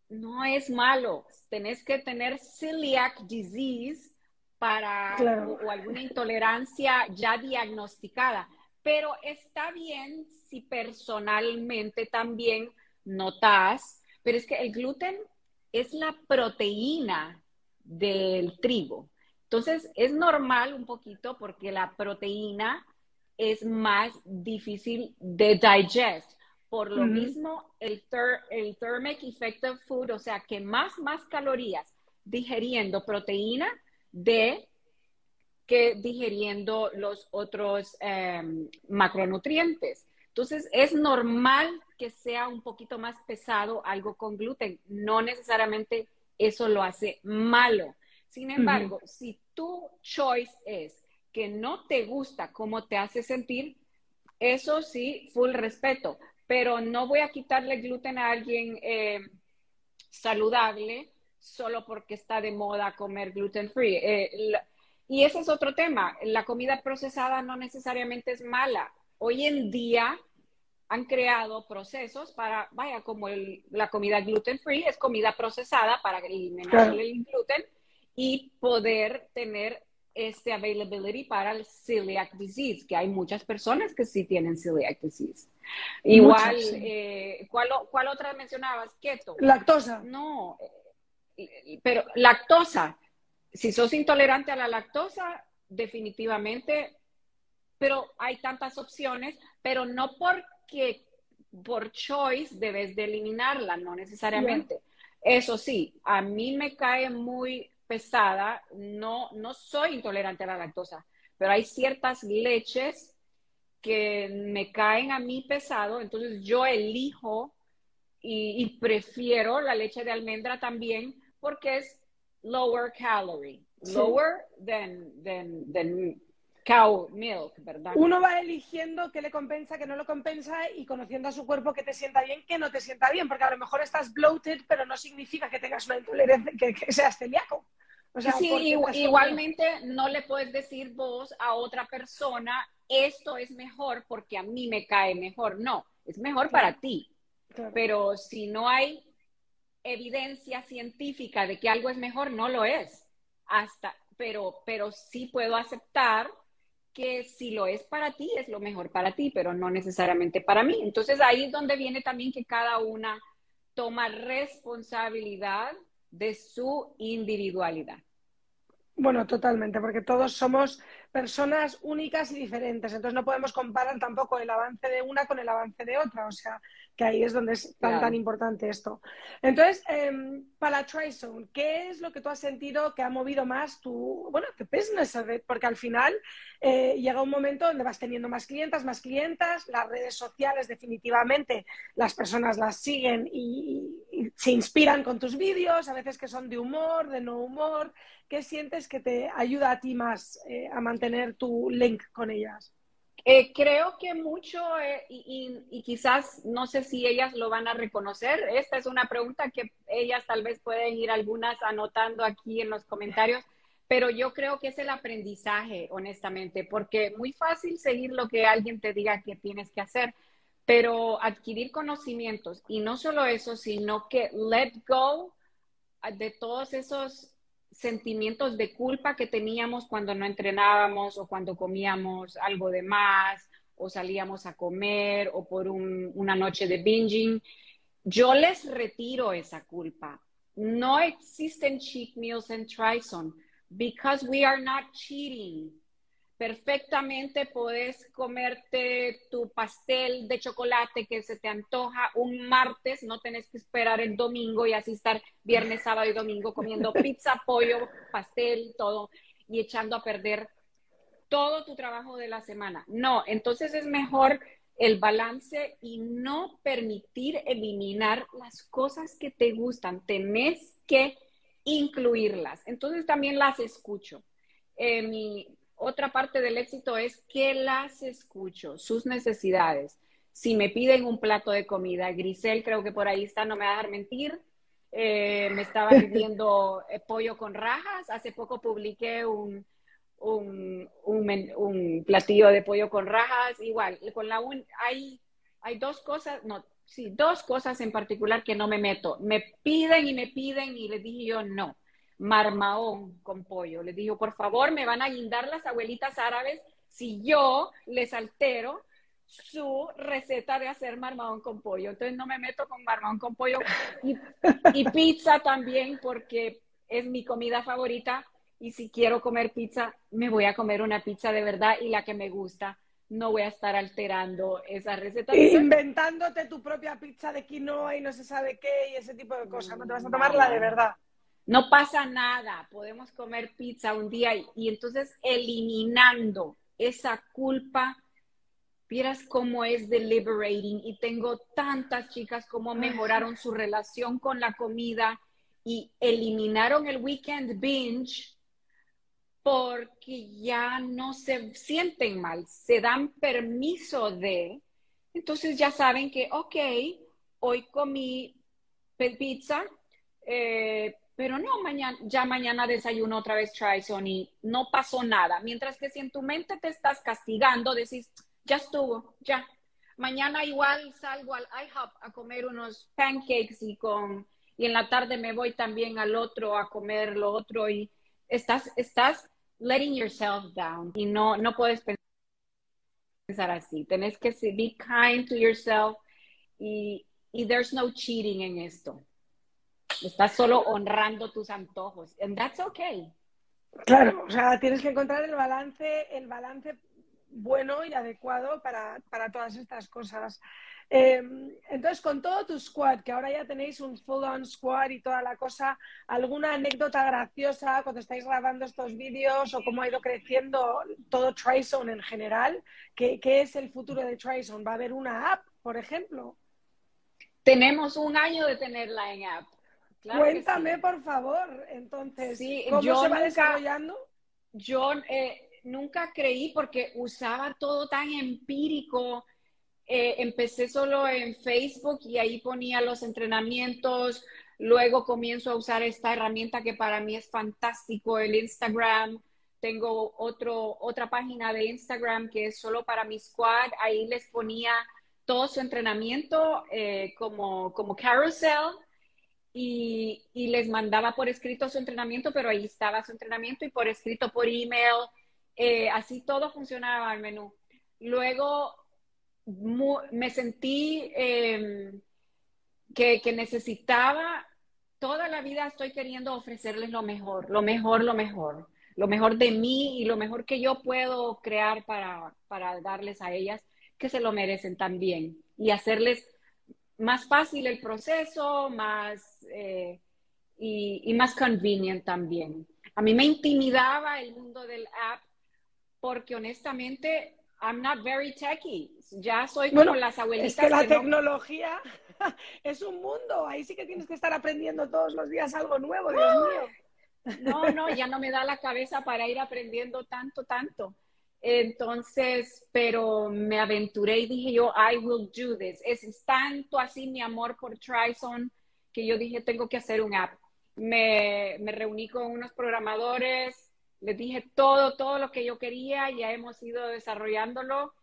no es malo. Tenés que tener celiac disease para o, alguna intolerancia ya diagnosticada. Pero está bien si personalmente también notas, pero es que el gluten es la proteína del trigo. Entonces, es normal un poquito porque la proteína es más difícil de digest. Por lo mismo, el, el thermic effective food, o sea, que más, más calorías digeriendo proteína de que digeriendo los otros em, macronutrientes. Entonces, es normal que sea un poquito más pesado algo con gluten. No necesariamente eso lo hace malo. Sin embargo, si tu choice es que no te gusta cómo te hace sentir, eso sí, full respeto, pero no voy a quitarle gluten a alguien eh, saludable solo porque está de moda comer gluten free. Eh, y ese es otro tema. La comida procesada no necesariamente es mala. Hoy en día han creado procesos para, vaya, como la comida gluten free es comida procesada para eliminar el gluten y poder tener este availability para el celiac disease, que hay muchas personas que sí tienen celiac disease. Igual, eh, ¿cuál, ¿cuál, otra mencionabas? Keto. Lactosa. No, eh, pero lactosa. Si sos intolerante a la lactosa, definitivamente, pero hay tantas opciones, pero no porque por choice debes de eliminarla, no necesariamente. Eso sí, a mí me cae muy pesada, no, no soy intolerante a la lactosa, pero hay ciertas leches que me caen a mí pesado, entonces yo elijo y, prefiero la leche de almendra también porque es lower calorie, lower than, than, than cow milk, ¿verdad? Uno va eligiendo qué le compensa, qué no lo compensa y conociendo a su cuerpo qué te sienta bien, qué no te sienta bien, porque a lo mejor estás bloated, pero no significa que tengas una intolerancia, que, que seas celíaco sí, igualmente no le puedes decir vos a otra persona, esto es mejor porque a mí me cae mejor. No, es mejor para ti. Pero si no hay evidencia científica de que algo es mejor, no lo es. hasta, pero, pero sí puedo aceptar que si lo es para ti, es lo mejor para ti, pero no necesariamente para mí. Entonces ahí es donde viene también que cada una toma responsabilidad de su individualidad. Bueno, totalmente, porque todos somos personas únicas y diferentes, entonces no podemos comparar tampoco el avance de una con el avance de otra, o sea, que ahí es donde es tan, tan importante esto. Entonces, eh, para TriZone, ¿qué es lo que tú has sentido que ha movido más tu, bueno, tu business? Porque al final eh, llega un momento donde vas teniendo más clientas, más clientas, las redes sociales definitivamente las personas las siguen y, y se inspiran con tus vídeos, a veces que son de humor, de no humor. ¿Qué sientes que te ayuda a ti más eh, a mantener tu link con ellas? Eh, creo que mucho, eh, y, y, quizás no sé si ellas lo van a reconocer. Esta es una pregunta que ellas tal vez pueden ir algunas anotando aquí en los comentarios, pero yo creo que es el aprendizaje, honestamente, porque muy fácil seguir lo que alguien te diga que tienes que hacer, pero adquirir conocimientos y no solo eso, sino que let go de todos esos sentimientos de culpa que teníamos cuando no entrenábamos o cuando comíamos algo de más o salíamos a comer o por un, una noche de binging. Yo les retiro esa culpa. No existen cheat meals en Trison because we are not cheating perfectamente puedes comerte tu pastel de chocolate que se te antoja un martes, no tenés que esperar el domingo y así estar viernes, sábado y domingo comiendo pizza, pollo, pastel, todo y echando a perder todo tu trabajo de la semana. No, entonces es mejor el balance y no permitir eliminar las cosas que te gustan. Tenés que incluirlas. Entonces también las escucho. Eh, mi, otra parte del éxito es que las escucho, sus necesidades. Si me piden un plato de comida, Grisel creo que por ahí está, no me va a dejar mentir. Eh, me estaba pidiendo eh, pollo con rajas. Hace poco publiqué un, un, un, platillo de pollo con rajas. Igual, con la un, hay, hay dos cosas, no, sí, dos cosas en particular que no me meto. Me piden y me piden y les dije yo no marmaón con pollo. Les digo, por favor, me van a guindar las abuelitas árabes si yo les altero su receta de hacer marmaón con pollo. Entonces no me meto con marmaón con pollo y, y pizza también porque es mi comida favorita y si quiero comer pizza, me voy a comer una pizza de verdad y la que me gusta. No voy a estar alterando esa receta. Inventándote tu propia pizza de quinoa y no se sabe qué y ese tipo de cosas. No te vas a tomar la de verdad. No pasa nada, podemos comer pizza un día y, entonces eliminando esa culpa, vieras cómo es deliberating y tengo tantas chicas como mejoraron su relación con la comida y eliminaron el weekend binge porque ya no se sienten mal, se dan permiso de, entonces ya saben que, ok, hoy comí pizza, eh, pero no, mañana, ya mañana desayuno otra vez Trison y no pasó nada. Mientras que si en tu mente te estás castigando, decís, ya estuvo, ya. Mañana igual salgo al IHOP a comer unos pancakes y con y en la tarde me voy también al otro a comer lo otro y estás estás letting yourself down y no no puedes pensar así. Tenés que be kind to yourself y, y there's no cheating en esto. Estás solo honrando tus antojos. And that's okay. Claro, o sea, tienes que encontrar el balance, el balance bueno y adecuado para, para todas estas cosas. Eh, entonces, con todo tu squad, que ahora ya tenéis un full-on squad y toda la cosa, ¿alguna anécdota graciosa cuando estáis grabando estos vídeos o cómo ha ido creciendo todo TriZone en general? ¿Qué, ¿Qué, es el futuro de TriZone? ¿Va a haber una app, por ejemplo? Tenemos un año de tenerla en app. Cuéntame, por favor, entonces, ¿cómo se va desarrollando? Yo eh, nunca creí porque usaba todo tan empírico. Eh, empecé solo en Facebook y ahí ponía los entrenamientos. Luego comienzo a usar esta herramienta que para mí es fantástico, el Instagram. Tengo otro, otra página de Instagram que es solo para mi squad. Ahí les ponía todo su entrenamiento eh, como, como carousel y, les mandaba por escrito su entrenamiento, pero ahí estaba su entrenamiento y por escrito por email. Eh, así todo funcionaba el menú. Luego me sentí em, que, que necesitaba, toda la vida estoy queriendo ofrecerles lo mejor, lo mejor, lo mejor, lo mejor de mí y lo mejor que yo puedo crear para, para darles a ellas, que se lo merecen también y hacerles más fácil el proceso, más eh, y, y, más convenient también. A mí me intimidaba el mundo del app porque honestamente I'm not very techy. Ya soy como las abuelitas. Es que la tecnología es un mundo. Ahí sí que tienes que estar aprendiendo todos los días algo nuevo, Dios mío. No, no, ya no me da la cabeza para ir aprendiendo tanto, tanto. Entonces, pero me aventuré y dije yo, I will do this. Es tanto así mi amor por Trison que yo dije, tengo que hacer un app. Me, me reuní con unos programadores, les dije todo, todo lo que yo quería, ya hemos ido desarrollándolo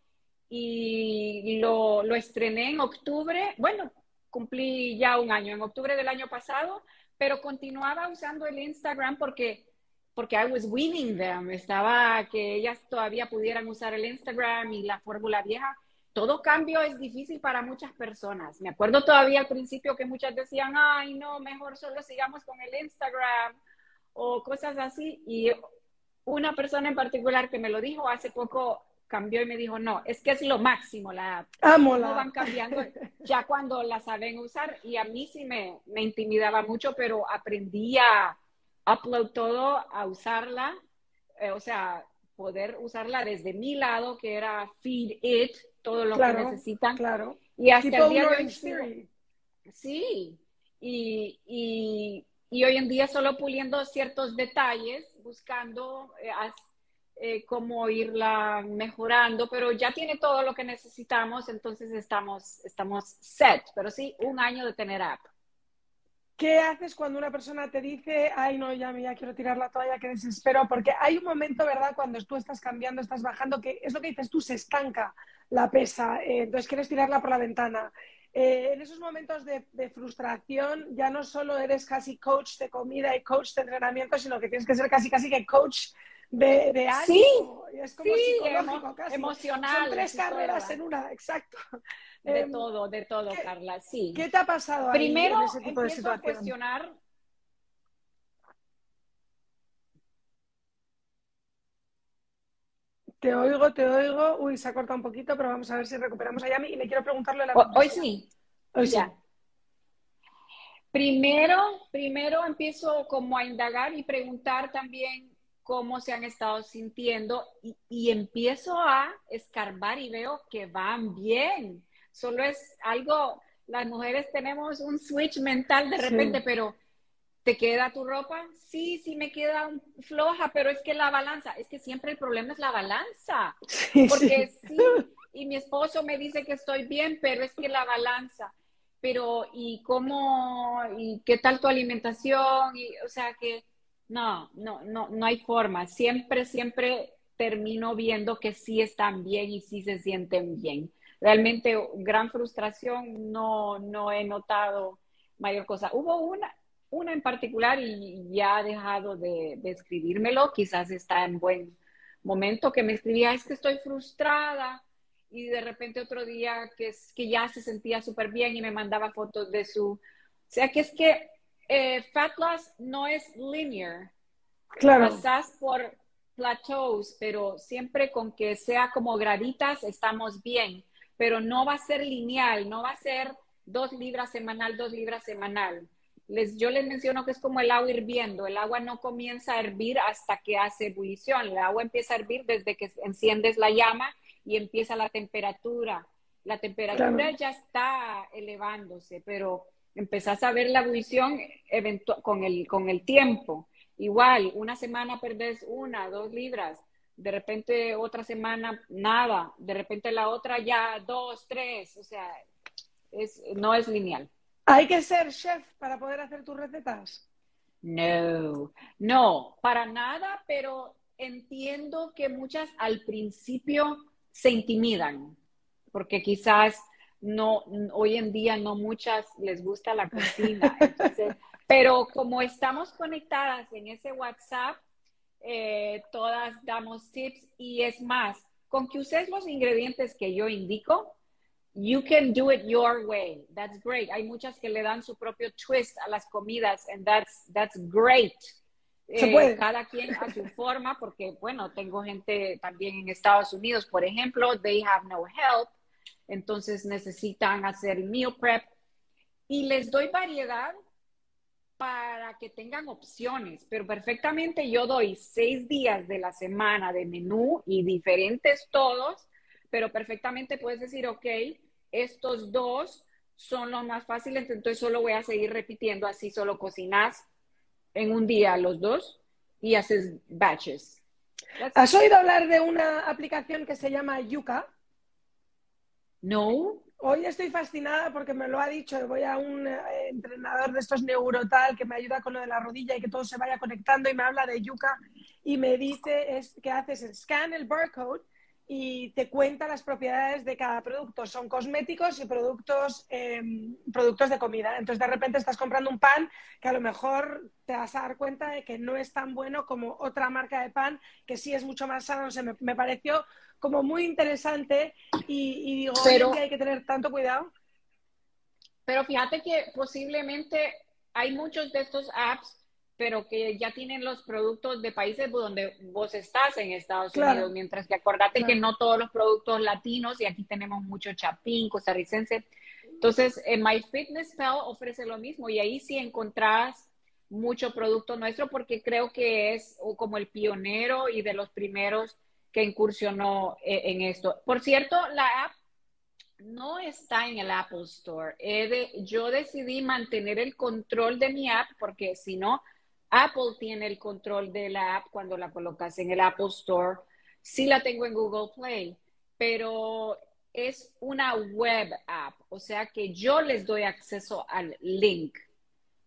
y lo, lo estrené en octubre. Bueno, cumplí ya un año, en octubre del año pasado, pero continuaba usando el Instagram porque porque I was winning them, estaba que ellas todavía pudieran usar el Instagram y la fórmula vieja. Todo cambio es difícil para muchas personas. Me acuerdo todavía al principio que muchas decían, ay, no, mejor solo sigamos con el Instagram o cosas así. Y una persona en particular que me lo dijo hace poco cambió y me dijo, no, es que es lo máximo la app. Amo la van cambiando ya cuando la saben usar y a mí sí me, me intimidaba mucho, pero aprendí a upload todo a usarla, eh, o sea, poder usarla desde mi lado, que era feed it, todo lo que necesitan. Claro. Y hasta el día de hoy. Sí, y, y, y, hoy en día solo puliendo ciertos detalles, buscando eh, eh, cómo irla mejorando, pero ya tiene todo lo que necesitamos, entonces estamos, estamos set. Pero sí, un año de tener app. ¿Qué haces cuando una persona te dice, ay, no, ya, ya quiero tirar la toalla, que desespero? Porque hay un momento, ¿verdad?, cuando tú estás cambiando, estás bajando, que es lo que dices tú, se estanca la pesa, eh, entonces quieres tirarla por la ventana. Eh, en esos momentos de, frustración, ya no solo eres casi coach de comida y coach de entrenamiento, sino que tienes que ser casi, casi que coach de, de ánimo. Sí, es como psicológico, casi. emocional. Son tres carreras en una, exacto. De em, todo, de todo, Carla, sí. ¿Qué te ha pasado Primero, en ese tipo de situación? a cuestionar Te oigo, te oigo. Uy, se ha cortado un poquito, pero vamos a ver si recuperamos a Yami y le quiero preguntarle la Hoy sí. Hoy ya. Primero, primero empiezo como a indagar y preguntar también cómo se han estado sintiendo y, y empiezo a escarbar y veo que van bien solo es algo, las mujeres tenemos un switch mental de repente, pero ¿te queda tu ropa? Sí, sí me queda floja, pero es que la balanza, es que siempre el problema es la balanza. porque sí. y mi esposo me dice que estoy bien, pero es que la balanza. Pero, ¿y cómo, y qué tal tu alimentación? Y, o sea que, no, no, no, no hay forma. Siempre, siempre termino viendo que sí están bien y sí se sienten bien realmente gran frustración, no, no he notado mayor cosa. Hubo una, una en particular y ya ha dejado de, escribírmelo, quizás está en buen momento que me escribía, es que estoy frustrada y de repente otro día que, que ya se sentía súper bien y me mandaba fotos de su... O sea que es que eh, fat loss no es linear. Claro. Pasas por plateaus, pero siempre con que sea como graditas estamos bien pero no va a ser lineal, no va a ser dos libras semanal, dos libras semanal. Les, yo les menciono que es como el agua hirviendo. El agua no comienza a hervir hasta que hace ebullición. El agua empieza a hervir desde que enciendes la llama y empieza la temperatura. La temperatura ya está elevándose, pero empezás a ver la ebullición con el, con el tiempo. Igual, una semana perdés una, dos libras de repente otra semana nada, de repente la otra ya dos, tres, o sea, es, no es lineal. ¿Hay que ser chef para poder hacer tus recetas? No, no, para nada, pero entiendo que muchas al principio se intimidan, porque quizás no, hoy en día no muchas les gusta la cocina. pero como estamos conectadas en ese WhatsApp, eh, todas damos tips y es más, con que uses los ingredientes que yo indico, you can do it your way. That's great. Hay muchas que le dan su propio twist a las comidas and that's, that's great. Eh, cada quien a su forma, porque bueno, tengo gente también en Estados Unidos, por ejemplo, they have no help, entonces necesitan hacer meal prep y les doy variedad para que tengan opciones, pero perfectamente yo doy seis días de la semana de menú y diferentes todos, pero perfectamente puedes decir, ok, estos dos son los más fáciles, entonces solo voy a seguir repitiendo, así solo cocinas en un día los dos y haces batches. ¿Has oído hablar de una aplicación que se llama Yuka? No. Hoy estoy fascinada porque me lo ha dicho. Voy a un eh, entrenador de estos neurotal que me ayuda con lo de la rodilla y que todo se vaya conectando y me habla de Yuka y me dice que haces scan el barcode y te cuenta las propiedades de cada producto. Son cosméticos y productos, em, productos de comida. Entonces, de repente estás comprando un pan que a lo mejor te vas a dar cuenta de que no es tan bueno como otra marca de pan, que sí es mucho más sano. O me, pareció como muy interesante y, digo, pero, que hay que tener tanto cuidado. Pero fíjate que posiblemente hay muchos de estos apps pero que ya tienen los productos de países donde vos estás en Estados Unidos, mientras que acordate que no todos los productos latinos, y aquí tenemos mucho chapín, costarricense. Entonces, en MyFitnessPal ofrece lo mismo y ahí sí encontrás mucho producto nuestro porque creo que es como el pionero y de los primeros que incursionó eh, en esto. Por cierto, la app no está en el Apple Store. yo decidí mantener el control de mi app porque si no, Apple tiene el control de la app cuando la colocas en el Apple Store. Sí la tengo en Google Play, pero es una web app, o sea que yo les doy acceso al link.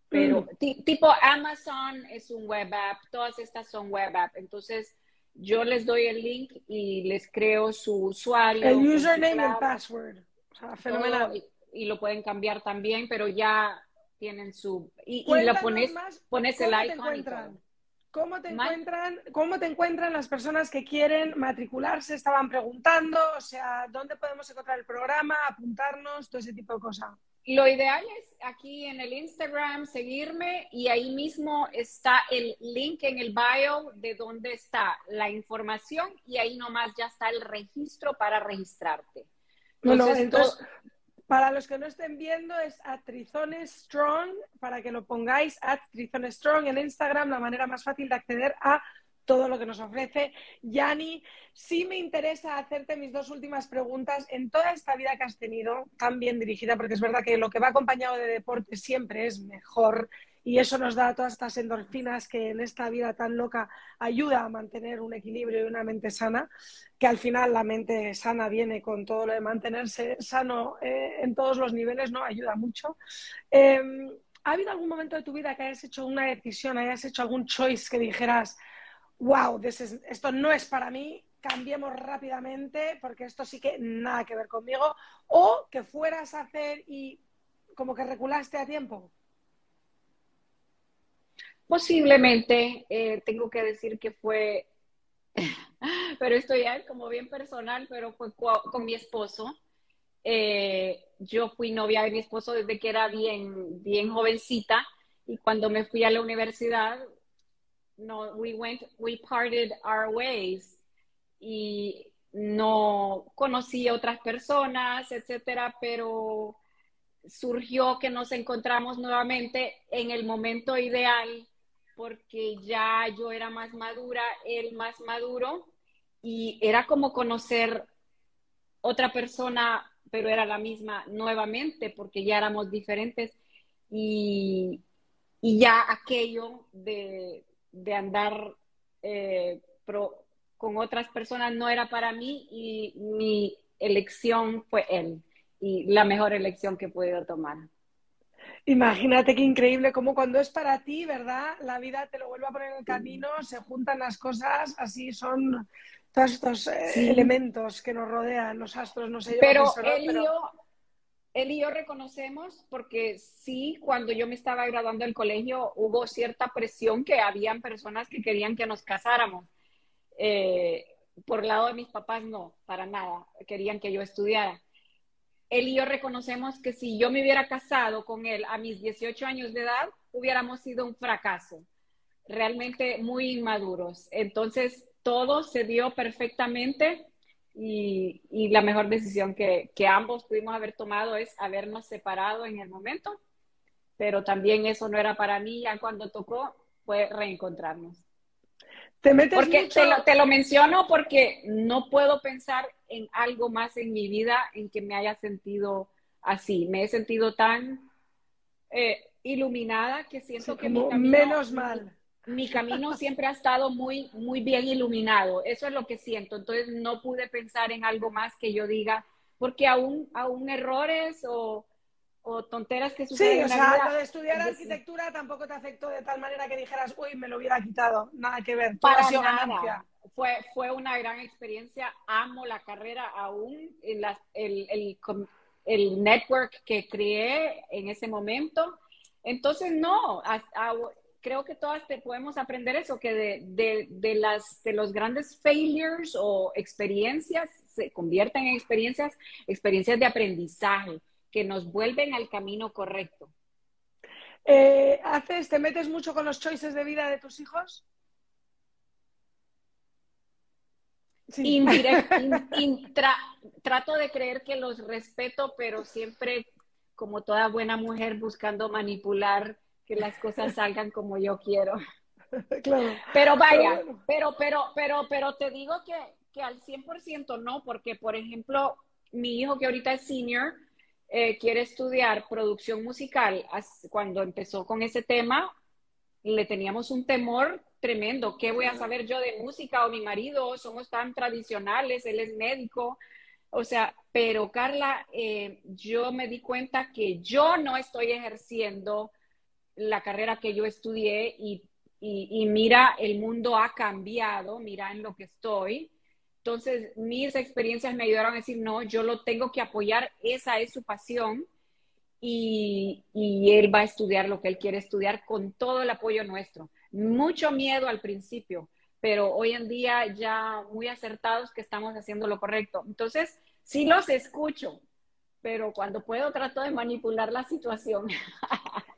Pero mm. tipo Amazon es un web app, todas estas son web app. Entonces yo les doy el link y les creo su usuario. El username y el password. O sea, fenomenal. y, lo pueden cambiar también, pero ya tienen su... Y, y lo pones, pones el icon ¿Cómo te, encuentran, ¿Cómo te encuentran las personas que quieren matricularse? Estaban preguntando, o sea, ¿dónde podemos encontrar el programa, apuntarnos, todo ese tipo de cosas? Lo ideal es aquí en el Instagram seguirme y ahí mismo está el link en el bio de donde está la información y ahí nomás ya está el registro para registrarte. Entonces, entonces para los que no estén viendo, es Atrizones Strong, para que lo pongáis, Atrizones Strong en Instagram, la manera más fácil de acceder a todo lo que nos ofrece. Yani, sí me interesa hacerte mis dos últimas preguntas. En toda esta vida que has tenido, tan bien dirigida, porque es verdad que lo que va acompañado de deporte siempre es mejor y eso nos da todas estas endorfinas que en esta vida tan loca ayuda a mantener un equilibrio y una mente sana, que al final la mente sana viene con todo lo de mantenerse sano eh, en todos los niveles, ¿no? Ayuda mucho. Em, ¿Ha habido algún momento de tu vida que hayas hecho una decisión, hayas hecho algún choice que dijeras, wow, esto no es para mí, cambiemos rápidamente porque esto sí que nada que ver conmigo, o que fueras a hacer y como que reculaste a tiempo? Posiblemente, eh, tengo que decir que fue, pero esto ya como bien personal, pero fue con mi esposo. Eh, yo fui novia de mi esposo desde que era bien, bien jovencita y cuando me fui a la universidad, no, we went, we parted our ways y no conocí a otras personas, etcétera, pero surgió que nos encontramos nuevamente en el momento ideal porque ya yo era más madura, él más maduro, y era como conocer otra persona, pero era la misma nuevamente, porque ya éramos diferentes, y, ya aquello de, andar eh, con otras personas no era para mí, y mi elección fue él, y la mejor elección que he podido tomar. Imagínate qué increíble, como cuando es para ti, ¿verdad? La vida te lo vuelve a poner en el camino, se juntan las cosas, así son todos estos eh, elementos que nos rodean, los astros, no sé Pero él y yo, él y yo reconocemos porque sí, cuando yo me estaba graduando del colegio hubo cierta presión que habían personas que querían que nos casáramos. Eh, por lado de mis papás no, para nada, querían que yo estudiara. Él y yo reconocemos que si yo me hubiera casado con él a mis 18 años de edad, hubiéramos sido un fracaso, realmente muy inmaduros. Entonces, todo se dio perfectamente y, la mejor decisión que, ambos pudimos haber tomado es habernos separado en el momento, pero también eso no era para mí, ya cuando tocó fue reencontrarnos. ¿Te metes porque te, lo, menciono porque no puedo pensar en algo más en mi vida en que me haya sentido así. Me he sentido tan eh, iluminada que siento que mi menos mal mi camino siempre ha estado muy, muy bien iluminado. Eso es lo que siento. Entonces no pude pensar en algo más que yo diga, porque aún, aún errores o, o tonteras que suceden. Sí, o sea, lo de estudiar arquitectura tampoco te afectó de tal manera que dijeras, uy, me lo hubiera quitado. Nada que ver. Para nada. Fue, fue una gran experiencia. Amo la carrera aún. En el, el, el network que creé en ese momento. Entonces, no, creo que todas te podemos aprender eso, que de, de, las, de los grandes failures o experiencias se convierten en experiencias, experiencias de aprendizaje que nos vuelven al camino correcto. Eh, ¿Haces, te metes mucho con los choices de vida de tus hijos? Sí. trato de creer que los respeto, pero siempre, como toda buena mujer, buscando manipular que las cosas salgan como yo quiero. Claro. Pero vaya, pero, pero, pero, pero te digo que, que al 100% no, porque por ejemplo, mi hijo que ahorita es senior, eh, quiere estudiar producción musical. Cuando empezó con ese tema, le teníamos un temor tremendo. ¿Qué voy a saber yo de música o mi marido? Somos tan tradicionales, él es médico. O sea, pero Carla, eh, yo me di cuenta que yo no estoy ejerciendo la carrera que yo estudié y, mira, el mundo ha cambiado, mira en lo que estoy. Entonces, mis experiencias me ayudaron a decir, no, yo lo tengo que apoyar, esa es su pasión y, y él va a estudiar lo que él quiere estudiar con todo el apoyo nuestro. Mucho miedo al principio, pero hoy en día ya muy acertados que estamos haciendo lo correcto. Entonces, sí los escucho, pero cuando puedo trato de manipular la situación.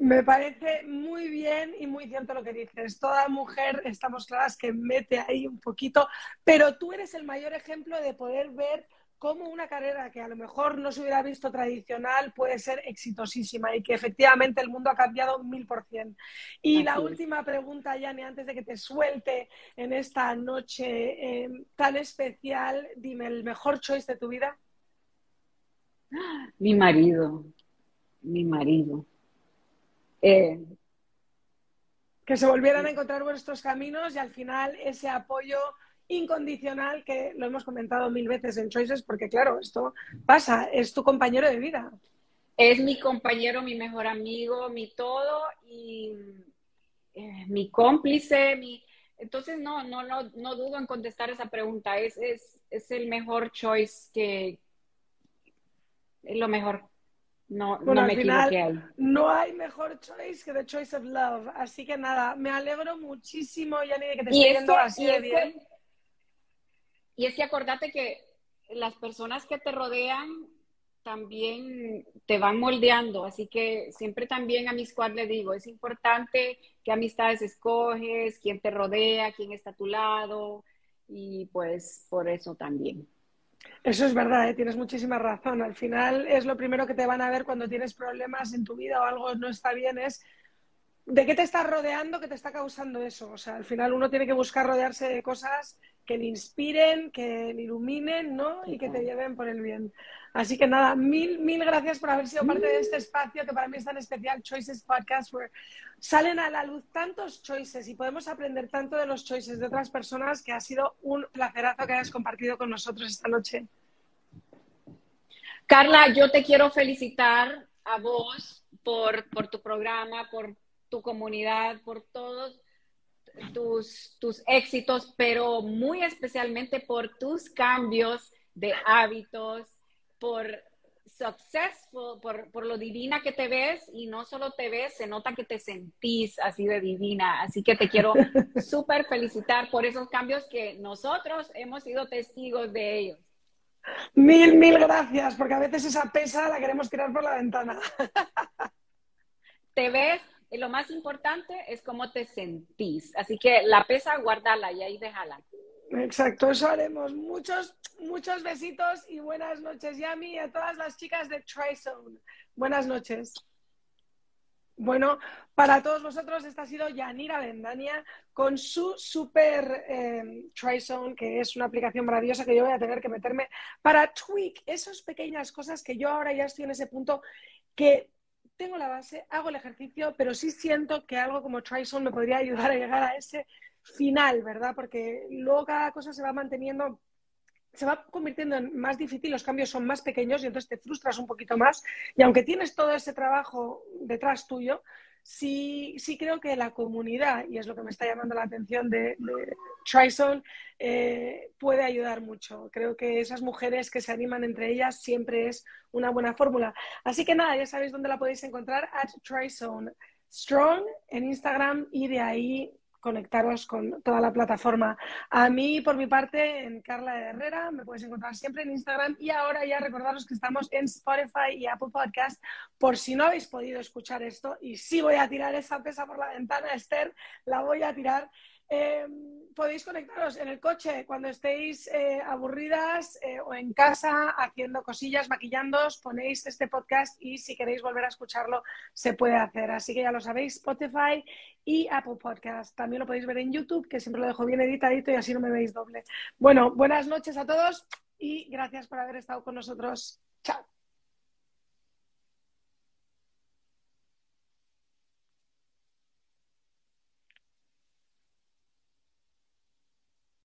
Me parece muy bien y muy cierto lo que dices. Toda mujer, estamos claras, que mete ahí un poquito, pero tú eres el mayor ejemplo de poder ver cómo una carrera que a lo mejor no se hubiera visto tradicional puede ser exitosísima y que efectivamente el mundo ha cambiado mil por cien. Y la última pregunta, Yani, antes de que te suelte en esta noche eh, tan especial, dime, ¿el mejor choice de tu vida? Mi marido, mi marido. Eh, que se volvieran a encontrar vuestros caminos y al final ese apoyo incondicional que lo hemos comentado mil veces en Choices, porque claro, esto pasa, es tu compañero de vida. Es mi compañero, mi mejor amigo, mi todo y eh, mi cómplice, mi... Entonces no, no, no, no dudo en contestar esa pregunta, es, es, es el mejor choice que es lo mejor no, no me equivoqué No hay mejor choice que The Choice of Love. Así que nada, me alegro muchísimo, Yani, de que te esté yendo así de bien. y es que acordate que las personas que te rodean también te van moldeando, así que siempre también a mi squad le digo, es importante qué amistades escoges, quién te rodea, quién está a tu lado, y pues por eso también. Eso es verdad, ¿eh? tienes muchísima razón. Al final es lo primero que te van a ver cuando tienes problemas en tu vida o algo no está bien, es de qué te estás rodeando que te está causando eso. O sea, al final uno tiene que buscar rodearse de cosas que le inspiren, que le iluminen, ¿no? Y que te lleven por el bien. Así que nada, mil, mil gracias por haber sido parte de este espacio que para mí es tan especial, Choices Podcast, where salen a la luz tantos choices y podemos aprender tanto de los choices de otras personas que ha sido un placerazo que hayas compartido con nosotros esta noche. Carla, yo te quiero felicitar a vos por, por tu programa, por tu comunidad, por todos tus, tus éxitos, pero muy especialmente por tus cambios de hábitos, por successful por, por, lo divina que te ves y no solo te ves, se nota que te sentís así de divina. Así que te quiero súper felicitar por esos cambios que nosotros hemos sido testigos de ellos. Mil, mil gracias, porque a veces esa pesa la queremos tirar por la ventana. Te ves, y lo más importante es cómo te sentís. Así que la pesa, guardala y ahí déjala. Exacto, eso haremos. Muchos, muchos besitos y buenas noches, Yami, y a todas las chicas de TriZone. Buenas noches. Bueno, para todos vosotros, esta ha sido Yanira Vendania con su super eh, TriZone, que es una aplicación maravillosa que yo voy a tener que meterme para tweak esas pequeñas cosas que yo ahora ya estoy en ese punto que tengo la base, hago el ejercicio, pero sí siento que algo como TriZone me podría ayudar a llegar a ese final, ¿verdad? Porque luego cada cosa se va manteniendo, se va convirtiendo en más difícil, los cambios son más pequeños y entonces te frustras un poquito más. Y aunque tienes todo ese trabajo detrás tuyo, sí, sí creo que la comunidad, y es lo que me está llamando la atención de, de TriZone, eh, puede ayudar mucho. Creo que esas mujeres que se animan entre ellas siempre es una buena fórmula. Así que nada, ya sabéis dónde la podéis encontrar, at TriZone Strong en Instagram y de ahí conectaros con toda la plataforma. A mí, por mi parte, en Carla Herrera, me puedes encontrar siempre en Instagram. Y ahora ya recordaros que estamos en Spotify y Apple Podcast por si no habéis podido escuchar esto. Y sí voy a tirar esa pesa por la ventana, Esther, la voy a tirar. Em, podéis conectaros en el coche cuando estéis eh, aburridas eh, o en casa haciendo cosillas, maquillándoos, ponéis este podcast y si queréis volver a escucharlo se puede hacer. Así que ya lo sabéis, Spotify y Apple Podcast. También lo podéis ver en YouTube, que siempre lo dejo bien editadito y así no me veis doble. Bueno, buenas noches a todos y gracias por haber estado con nosotros. Chao.